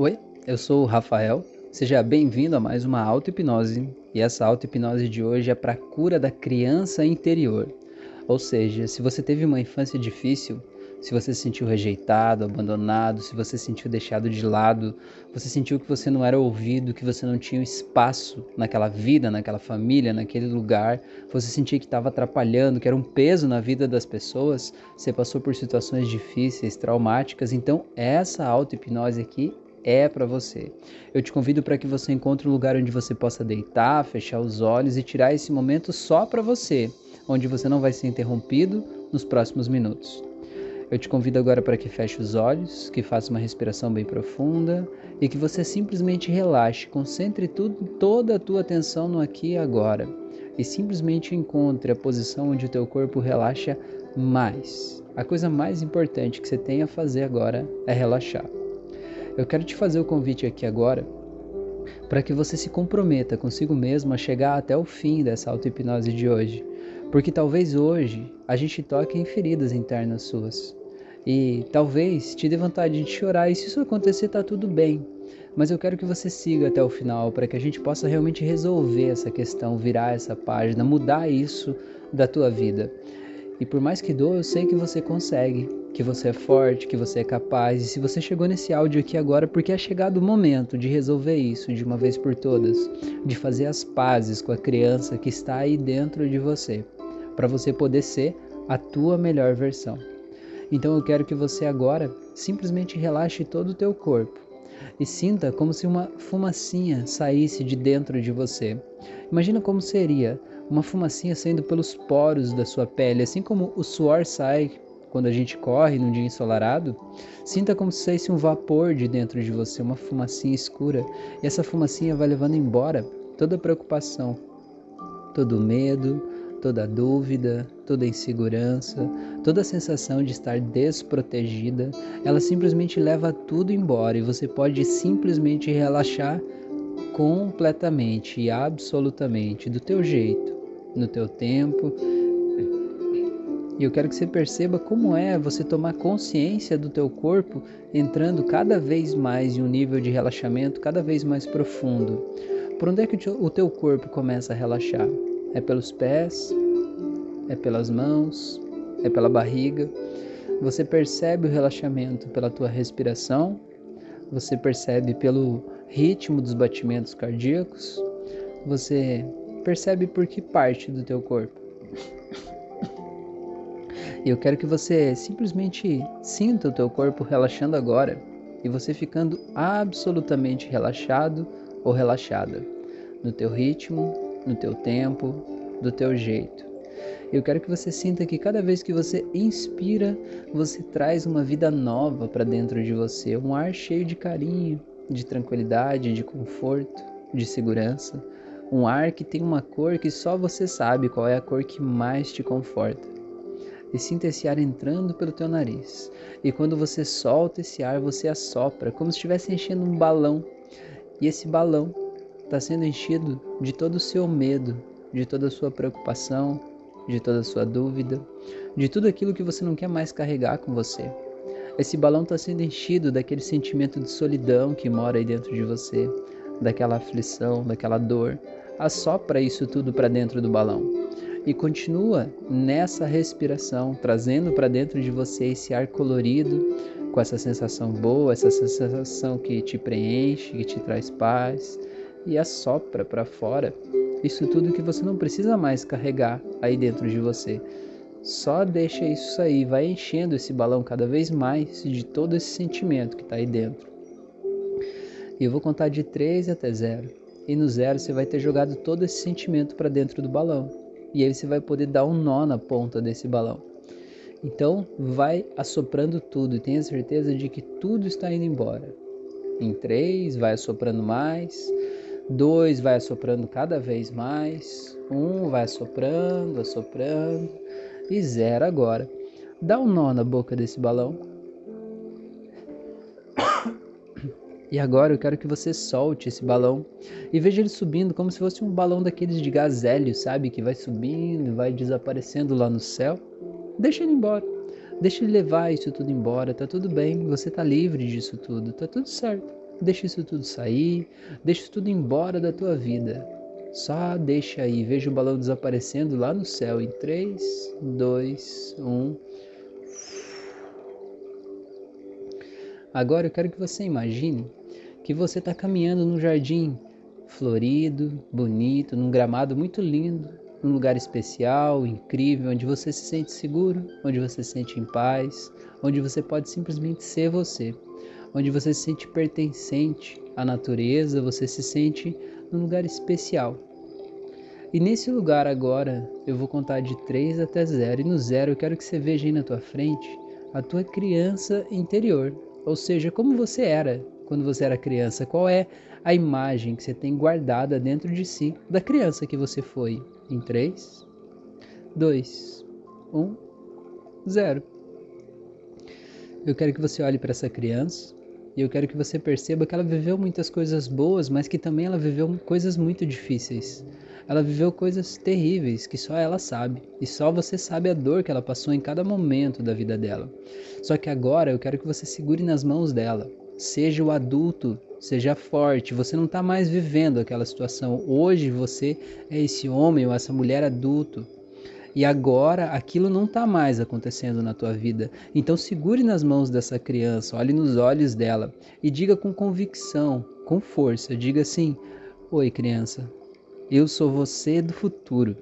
Oi, eu sou o Rafael. Seja bem-vindo a mais uma auto-hipnose. E essa auto-hipnose de hoje é para cura da criança interior. Ou seja, se você teve uma infância difícil, se você se sentiu rejeitado, abandonado, se você se sentiu deixado de lado, você sentiu que você não era ouvido, que você não tinha espaço naquela vida, naquela família, naquele lugar, você sentia que estava atrapalhando, que era um peso na vida das pessoas, você passou por situações difíceis, traumáticas, então essa auto-hipnose aqui é para você. Eu te convido para que você encontre um lugar onde você possa deitar, fechar os olhos e tirar esse momento só para você, onde você não vai ser interrompido nos próximos minutos. Eu te convido agora para que feche os olhos, que faça uma respiração bem profunda e que você simplesmente relaxe, concentre tudo, toda a tua atenção no aqui e agora e simplesmente encontre a posição onde o teu corpo relaxa mais. A coisa mais importante que você tem a fazer agora é relaxar. Eu quero te fazer o convite aqui agora para que você se comprometa consigo mesmo a chegar até o fim dessa auto-hipnose de hoje. Porque talvez hoje a gente toque em feridas internas suas. E talvez te dê vontade de chorar, e se isso acontecer, tá tudo bem. Mas eu quero que você siga até o final para que a gente possa realmente resolver essa questão, virar essa página, mudar isso da tua vida. E por mais que doa, eu sei que você consegue, que você é forte, que você é capaz. E se você chegou nesse áudio aqui agora, porque é chegado o momento de resolver isso de uma vez por todas, de fazer as pazes com a criança que está aí dentro de você, para você poder ser a tua melhor versão. Então eu quero que você agora simplesmente relaxe todo o teu corpo e sinta como se uma fumacinha saísse de dentro de você. Imagina como seria uma fumacinha saindo pelos poros da sua pele, assim como o suor sai quando a gente corre num dia ensolarado. Sinta como se saísse um vapor de dentro de você, uma fumacinha escura, e essa fumacinha vai levando embora toda preocupação, todo medo, toda dúvida, toda insegurança, toda a sensação de estar desprotegida, ela simplesmente leva tudo embora e você pode simplesmente relaxar completamente e absolutamente do teu jeito, no teu tempo. E eu quero que você perceba como é você tomar consciência do teu corpo entrando cada vez mais em um nível de relaxamento cada vez mais profundo. Por onde é que o teu corpo começa a relaxar? É pelos pés, é pelas mãos, é pela barriga. Você percebe o relaxamento pela tua respiração, você percebe pelo ritmo dos batimentos cardíacos, você percebe por que parte do teu corpo. E eu quero que você simplesmente sinta o teu corpo relaxando agora e você ficando absolutamente relaxado ou relaxada no teu ritmo, no teu tempo, do teu jeito. Eu quero que você sinta que cada vez que você inspira, você traz uma vida nova para dentro de você, um ar cheio de carinho, de tranquilidade, de conforto, de segurança, um ar que tem uma cor que só você sabe qual é a cor que mais te conforta. E sinta esse ar entrando pelo teu nariz. E quando você solta esse ar, você assopra, como se estivesse enchendo um balão. E esse balão está sendo enchido de todo o seu medo, de toda a sua preocupação, de toda a sua dúvida, de tudo aquilo que você não quer mais carregar com você. Esse balão está sendo enchido daquele sentimento de solidão que mora aí dentro de você, daquela aflição, daquela dor. Assopra isso tudo para dentro do balão e continua nessa respiração, trazendo para dentro de você esse ar colorido, com essa sensação boa, essa sensação que te preenche, que te traz paz, e assopra para fora isso tudo que você não precisa mais carregar aí dentro de você. Só deixa isso sair, vai enchendo esse balão cada vez mais de todo esse sentimento que está aí dentro. E eu vou contar de 3 até 0. E no zero você vai ter jogado todo esse sentimento para dentro do balão. E aí você vai poder dar um nó na ponta desse balão. Então vai assoprando tudo e tenha certeza de que tudo está indo embora. Em 3, vai assoprando mais. Dois vai assoprando cada vez mais. Um vai assoprando, assoprando. E zero agora. Dá um nó na boca desse balão. E agora eu quero que você solte esse balão e veja ele subindo como se fosse um balão daqueles de gás hélio, sabe? Que vai subindo, vai desaparecendo lá no céu. Deixa ele embora. Deixa ele levar isso tudo embora. Tá tudo bem. Você tá livre disso tudo. Tá tudo certo. Deixa isso tudo sair, deixa isso tudo embora da tua vida. Só deixa aí, veja o balão desaparecendo lá no céu em 3, 2, 1. Agora eu quero que você imagine que você está caminhando num jardim florido, bonito, num gramado muito lindo, num lugar especial, incrível, onde você se sente seguro, onde você se sente em paz, onde você pode simplesmente ser você, onde você se sente pertencente à natureza, você se sente num lugar especial. E nesse lugar agora, eu vou contar de 3 até 0, e no 0 eu quero que você veja aí na tua frente a tua criança interior, ou seja, como você era quando você era criança, qual é a imagem que você tem guardada dentro de si da criança que você foi. Em 3, 2, 1, 0. Eu quero que você olhe para essa criança e eu quero que você perceba que ela viveu muitas coisas boas, mas que também ela viveu coisas muito difíceis. Ela viveu coisas terríveis que só ela sabe, e só você sabe a dor que ela passou em cada momento da vida dela. Só que agora eu quero que você segure nas mãos dela. Seja o adulto, seja forte. Você não está mais vivendo aquela situação. Hoje você é esse homem ou essa mulher adulto. E agora aquilo não está mais acontecendo na tua vida. Então segure nas mãos dessa criança, olhe nos olhos dela e diga com convicção, com força, diga assim: Oi, criança, eu sou você do futuro.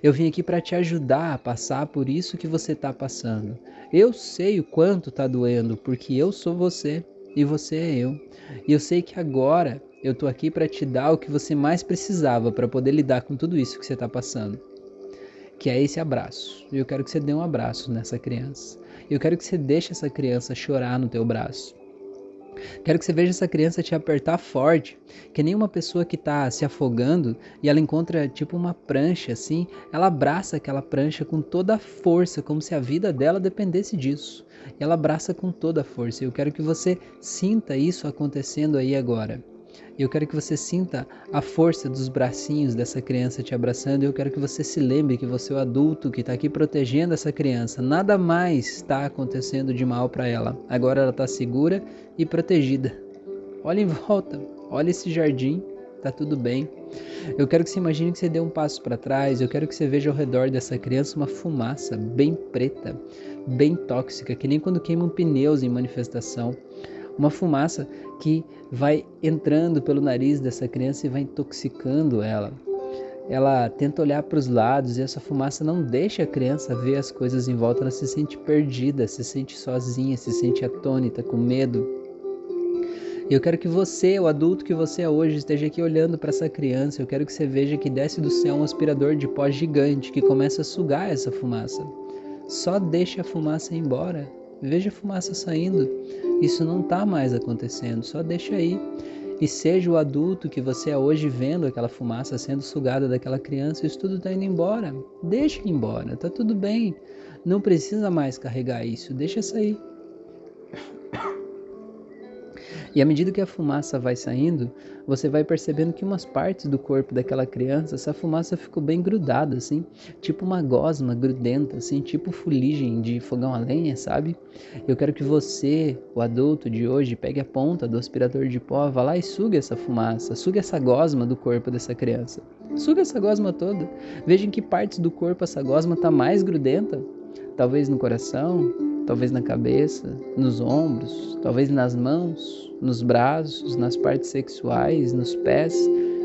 Eu vim aqui para te ajudar a passar por isso que você está passando. Eu sei o quanto está doendo, porque eu sou você e você é eu. E eu sei que agora eu tô aqui para te dar o que você mais precisava para poder lidar com tudo isso que você está passando. Que é esse abraço. E eu quero que você dê um abraço nessa criança. Eu quero que você deixe essa criança chorar no teu braço. Quero que você veja essa criança te apertar forte, que nem uma pessoa que está se afogando e ela encontra tipo uma prancha assim, ela abraça aquela prancha com toda a força, como se a vida dela dependesse disso. E ela abraça com toda a força. Eu quero que você sinta isso acontecendo aí agora. Eu quero que você sinta a força dos bracinhos dessa criança te abraçando. Eu quero que você se lembre que você é o adulto que está aqui protegendo essa criança. Nada mais está acontecendo de mal para ela. Agora ela está segura e protegida. Olha em volta, olha esse jardim, tá tudo bem. Eu quero que você imagine que você dê um passo para trás. Eu quero que você veja ao redor dessa criança uma fumaça bem preta, bem tóxica, que nem quando queimam pneus em manifestação uma fumaça que vai entrando pelo nariz dessa criança e vai intoxicando ela. Ela tenta olhar para os lados e essa fumaça não deixa a criança ver as coisas em volta, ela se sente perdida, se sente sozinha, se sente atônita, com medo. E eu quero que você, o adulto que você é hoje, esteja aqui olhando para essa criança. Eu quero que você veja que desce do céu um aspirador de pó gigante que começa a sugar essa fumaça. Só deixa a fumaça embora. Veja a fumaça saindo. Isso não está mais acontecendo, só deixa aí. E seja o adulto que você é hoje vendo aquela fumaça sendo sugada daquela criança, isso tudo está indo embora. Deixa ir embora, tá tudo bem. Não precisa mais carregar isso, deixa sair. E à medida que a fumaça vai saindo, você vai percebendo que umas partes do corpo daquela criança, essa fumaça ficou bem grudada, assim, tipo uma gosma grudenta, assim, tipo fuligem de fogão a lenha, sabe? Eu quero que você, o adulto de hoje, pegue a ponta do aspirador de pó, vá lá e suga essa fumaça, suga essa gosma do corpo dessa criança. Suga essa gosma toda. Veja em que partes do corpo essa gosma está mais grudenta. Talvez no coração, talvez na cabeça, nos ombros, talvez nas mãos, nos braços, nas partes sexuais, nos pés.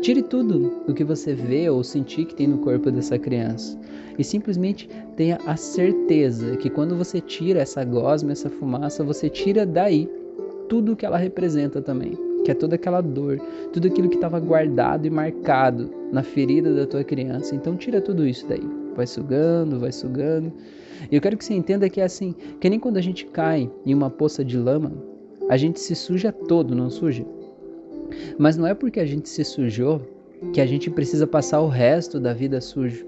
Tire tudo o que você vê ou sentir que tem no corpo dessa criança e simplesmente tenha a certeza que quando você tira essa gosma, essa fumaça, você tira daí tudo o que ela representa também, que é toda aquela dor, tudo aquilo que estava guardado e marcado na ferida da tua criança. Então tira tudo isso daí, vai sugando, vai sugando e eu quero que você entenda que é assim, que nem quando a gente cai em uma poça de lama, a gente se suja todo, não suja? Mas não é porque a gente se sujou que a gente precisa passar o resto da vida sujo.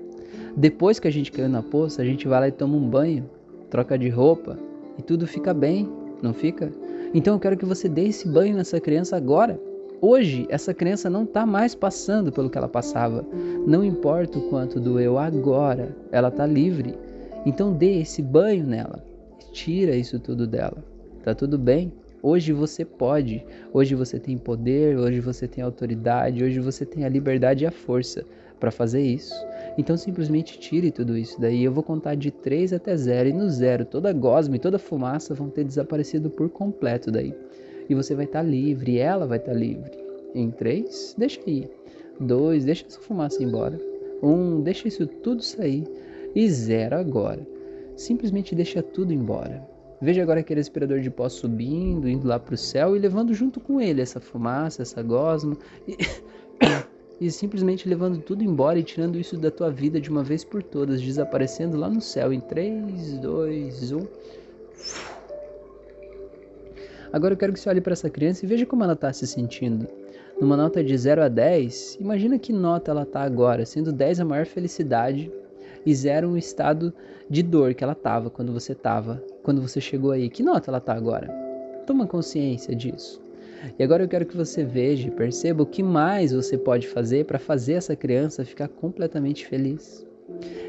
Depois que a gente caiu na poça, a gente vai lá e toma um banho, troca de roupa e tudo fica bem, não fica? Então eu quero que você dê esse banho nessa criança agora. Hoje, essa criança não está mais passando pelo que ela passava. Não importa o quanto doeu, agora ela está livre. Então dê esse banho nela. Tira isso tudo dela. Tá tudo bem? Hoje você pode, hoje você tem poder, hoje você tem autoridade, hoje você tem a liberdade e a força para fazer isso. Então simplesmente tire tudo isso daí. Eu vou contar de 3 até 0 e no zero toda gosma e toda fumaça vão ter desaparecido por completo daí. E você vai estar tá livre, ela vai estar tá livre. Em 3, deixa aí. 2, deixa essa fumaça embora. 1, um, deixa isso tudo sair. E 0 agora. Simplesmente deixa tudo embora. Veja agora aquele aspirador de pó subindo, indo lá para o céu e levando junto com ele essa fumaça, essa gosma. E, e simplesmente levando tudo embora e tirando isso da tua vida de uma vez por todas, desaparecendo lá no céu em 3, 2, 1. Agora eu quero que você olhe para essa criança e veja como ela está se sentindo. Numa nota de 0 a 10, imagina que nota ela está agora, sendo 10 a maior felicidade e 0 um estado de dor que ela estava quando você estava, quando você chegou aí. Que nota ela está agora? Toma consciência disso. E agora eu quero que você veja e perceba o que mais você pode fazer para fazer essa criança ficar completamente feliz.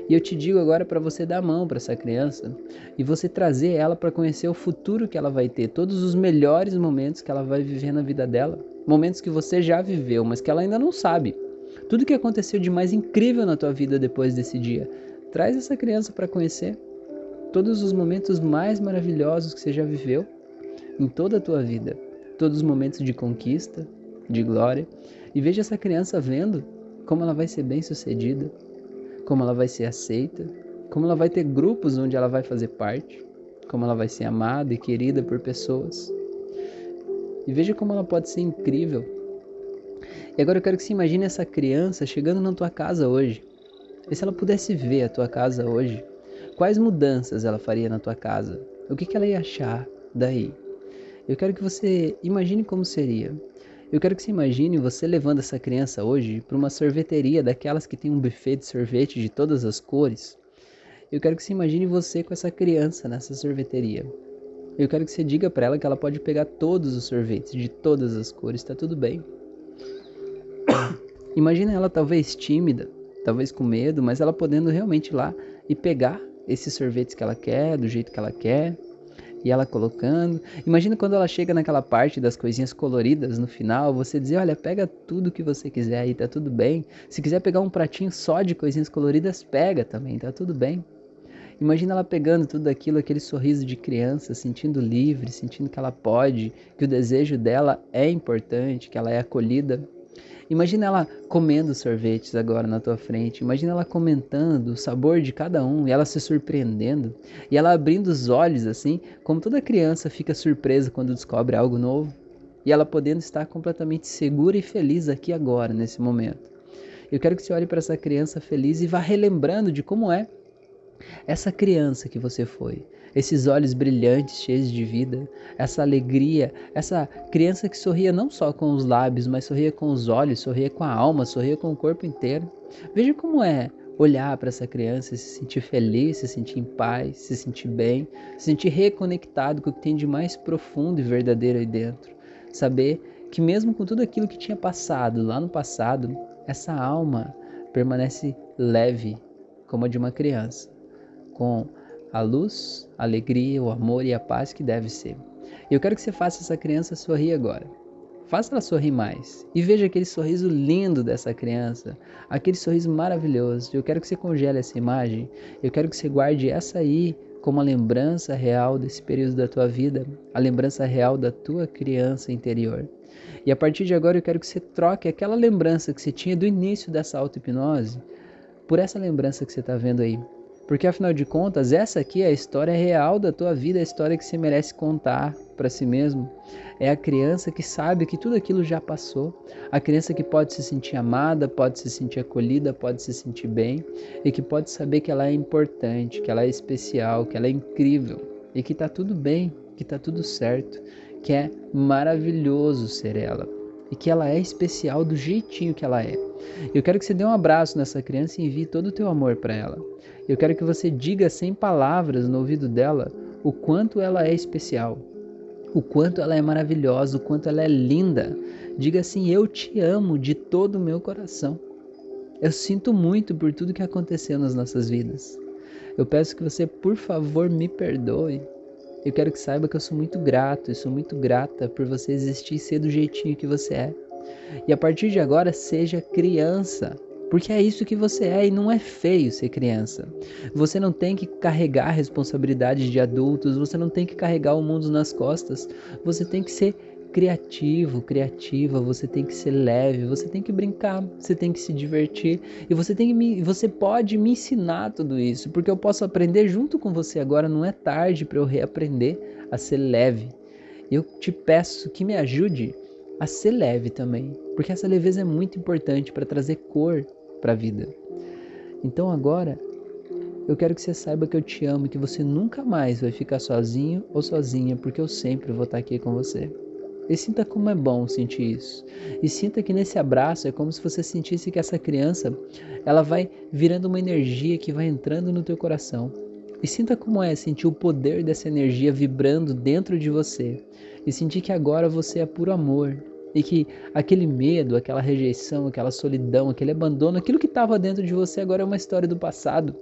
E eu te digo agora para você dar a mão para essa criança e você trazer ela para conhecer o futuro que ela vai ter, todos os melhores momentos que ela vai viver na vida dela, momentos que você já viveu, mas que ela ainda não sabe. Tudo que aconteceu de mais incrível na tua vida depois desse dia. Traz essa criança para conhecer todos os momentos mais maravilhosos que você já viveu em toda a tua vida todos os momentos de conquista, de glória, e veja essa criança vendo como ela vai ser bem-sucedida, como ela vai ser aceita, como ela vai ter grupos onde ela vai fazer parte, como ela vai ser amada e querida por pessoas. E veja como ela pode ser incrível. E agora eu quero que você imagine essa criança chegando na tua casa hoje. E se ela pudesse ver a tua casa hoje, quais mudanças ela faria na tua casa? O que, que ela ia achar daí? Eu quero que você imagine como seria. Eu quero que você imagine você levando essa criança hoje para uma sorveteria daquelas que tem um buffet de sorvete de todas as cores. Eu quero que você imagine você com essa criança nessa sorveteria. Eu quero que você diga para ela que ela pode pegar todos os sorvetes de todas as cores, tá tudo bem. Imagina ela talvez tímida, talvez com medo, mas ela podendo realmente ir lá e pegar esses sorvetes que ela quer, do jeito que ela quer, e ela colocando. Imagina quando ela chega naquela parte das coisinhas coloridas no final, você dizer, olha, pega tudo que você quiser aí, tá tudo bem. Se quiser pegar um pratinho só de coisinhas coloridas, pega também, tá tudo bem. Imagina ela pegando tudo aquilo, aquele sorriso de criança, sentindo livre, sentindo que ela pode, que o desejo dela é importante, que ela é acolhida. Imagina ela comendo sorvetes agora na tua frente. Imagina ela comentando o sabor de cada um e ela se surpreendendo. E ela abrindo os olhos assim, como toda criança fica surpresa quando descobre algo novo. E ela podendo estar completamente segura e feliz aqui agora, nesse momento. Eu quero que você olhe para essa criança feliz e vá relembrando de como é essa criança que você foi esses olhos brilhantes, cheios de vida, essa alegria, essa criança que sorria não só com os lábios, mas sorria com os olhos, sorria com a alma, sorria com o corpo inteiro. Veja como é olhar para essa criança, se sentir feliz, se sentir em paz, se sentir bem, se sentir reconectado com o que tem de mais profundo e verdadeiro aí dentro. Saber que mesmo com tudo aquilo que tinha passado lá no passado, essa alma permanece leve como a de uma criança, com a luz, a alegria, o amor e a paz que deve ser. Eu quero que você faça essa criança sorrir agora. Faça ela sorrir mais. E veja aquele sorriso lindo dessa criança, aquele sorriso maravilhoso. Eu quero que você congele essa imagem. Eu quero que você guarde essa aí como a lembrança real desse período da tua vida, a lembrança real da tua criança interior. E a partir de agora eu quero que você troque aquela lembrança que você tinha do início dessa auto-hipnose por essa lembrança que você está vendo aí. Porque afinal de contas, essa aqui é a história real da tua vida, a história que você merece contar para si mesmo. É a criança que sabe que tudo aquilo já passou, a criança que pode se sentir amada, pode se sentir acolhida, pode se sentir bem e que pode saber que ela é importante, que ela é especial, que ela é incrível e que está tudo bem, que está tudo certo, que é maravilhoso ser ela e que ela é especial do jeitinho que ela é. Eu quero que você dê um abraço nessa criança e envie todo o teu amor para ela. Eu quero que você diga sem palavras no ouvido dela o quanto ela é especial, o quanto ela é maravilhosa, o quanto ela é linda. Diga assim: Eu te amo de todo o meu coração. Eu sinto muito por tudo que aconteceu nas nossas vidas. Eu peço que você, por favor, me perdoe. Eu quero que saiba que eu sou muito grato e sou muito grata por você existir e ser do jeitinho que você é. E a partir de agora, seja criança. Porque é isso que você é e não é feio ser criança. Você não tem que carregar responsabilidades de adultos, você não tem que carregar o mundo nas costas. Você tem que ser criativo, criativa, você tem que ser leve, você tem que brincar, você tem que se divertir e você tem que me, você pode me ensinar tudo isso, porque eu posso aprender junto com você agora, não é tarde para eu reaprender a ser leve. Eu te peço que me ajude a ser leve também, porque essa leveza é muito importante para trazer cor para a vida. Então agora eu quero que você saiba que eu te amo e que você nunca mais vai ficar sozinho ou sozinha, porque eu sempre vou estar aqui com você. E sinta como é bom sentir isso. E sinta que nesse abraço é como se você sentisse que essa criança, ela vai virando uma energia que vai entrando no teu coração. E sinta como é sentir o poder dessa energia vibrando dentro de você. E sentir que agora você é puro amor. E que aquele medo, aquela rejeição, aquela solidão, aquele abandono, aquilo que estava dentro de você agora é uma história do passado.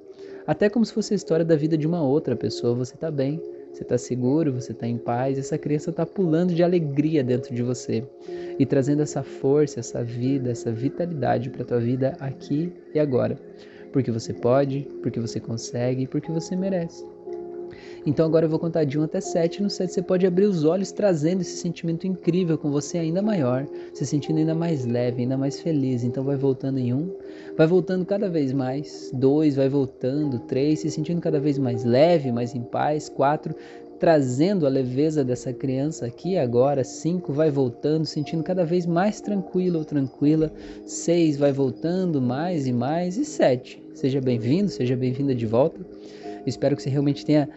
Até como se fosse a história da vida de uma outra pessoa. Você está bem você está seguro, você está em paz, essa criança está pulando de alegria dentro de você e trazendo essa força, essa vida, essa vitalidade para tua vida aqui e agora. Porque você pode, porque você consegue, porque você merece. Então agora eu vou contar de 1 até 7. No 7 você pode abrir os olhos trazendo esse sentimento incrível com você ainda maior, se sentindo ainda mais leve, ainda mais feliz. Então vai voltando em 1, vai voltando cada vez mais. 2 vai voltando, 3 se sentindo cada vez mais leve, mais em paz. 4 trazendo a leveza dessa criança aqui agora. 5 vai voltando, sentindo cada vez mais tranquilo ou tranquila. 6 vai voltando mais e mais. E 7, seja bem-vindo, seja bem-vinda de volta. Espero que você realmente tenha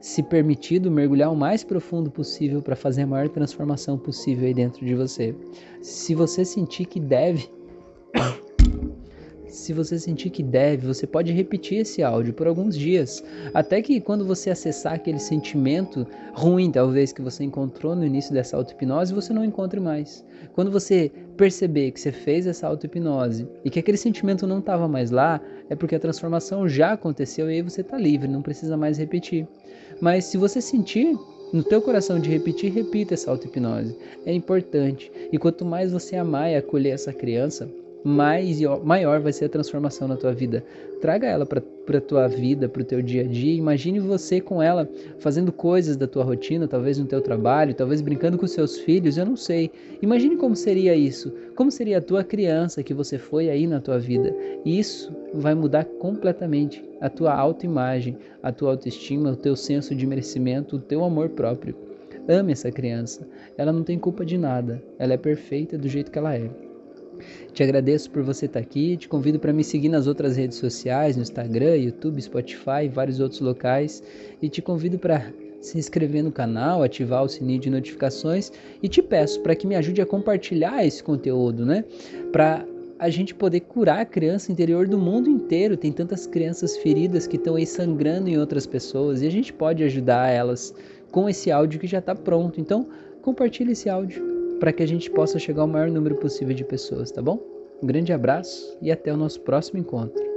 se permitido mergulhar o mais profundo possível para fazer a maior transformação possível aí dentro de você. Se você sentir que deve se você sentir que deve, você pode repetir esse áudio por alguns dias, até que quando você acessar aquele sentimento ruim, talvez que você encontrou no início dessa auto-hipnose, você não encontre mais. Quando você perceber que você fez essa auto-hipnose e que aquele sentimento não estava mais lá, é porque a transformação já aconteceu e aí você está livre, não precisa mais repetir. Mas se você sentir no teu coração de repetir, repita essa auto-hipnose. É importante. E quanto mais você amar e acolher essa criança, mais maior vai ser a transformação na tua vida. Traga ela para a tua vida, para o teu dia a dia. Imagine você com ela fazendo coisas da tua rotina, talvez no teu trabalho, talvez brincando com seus filhos, eu não sei. Imagine como seria isso. Como seria a tua criança que você foi aí na tua vida. E isso vai mudar completamente a tua autoimagem, a tua autoestima, o teu senso de merecimento, o teu amor próprio. Ame essa criança. Ela não tem culpa de nada. Ela é perfeita do jeito que ela é. Te agradeço por você estar aqui. Te convido para me seguir nas outras redes sociais, no Instagram, YouTube, Spotify vários outros locais. E te convido para se inscrever no canal, ativar o sininho de notificações e te peço para que me ajude a compartilhar esse conteúdo, né? Para a gente poder curar a criança interior do mundo inteiro. Tem tantas crianças feridas que estão aí sangrando em outras pessoas e a gente pode ajudar elas com esse áudio que já está pronto. Então, compartilhe esse áudio para que a gente possa chegar ao maior número possível de pessoas, tá bom? Um grande abraço e até o nosso próximo encontro.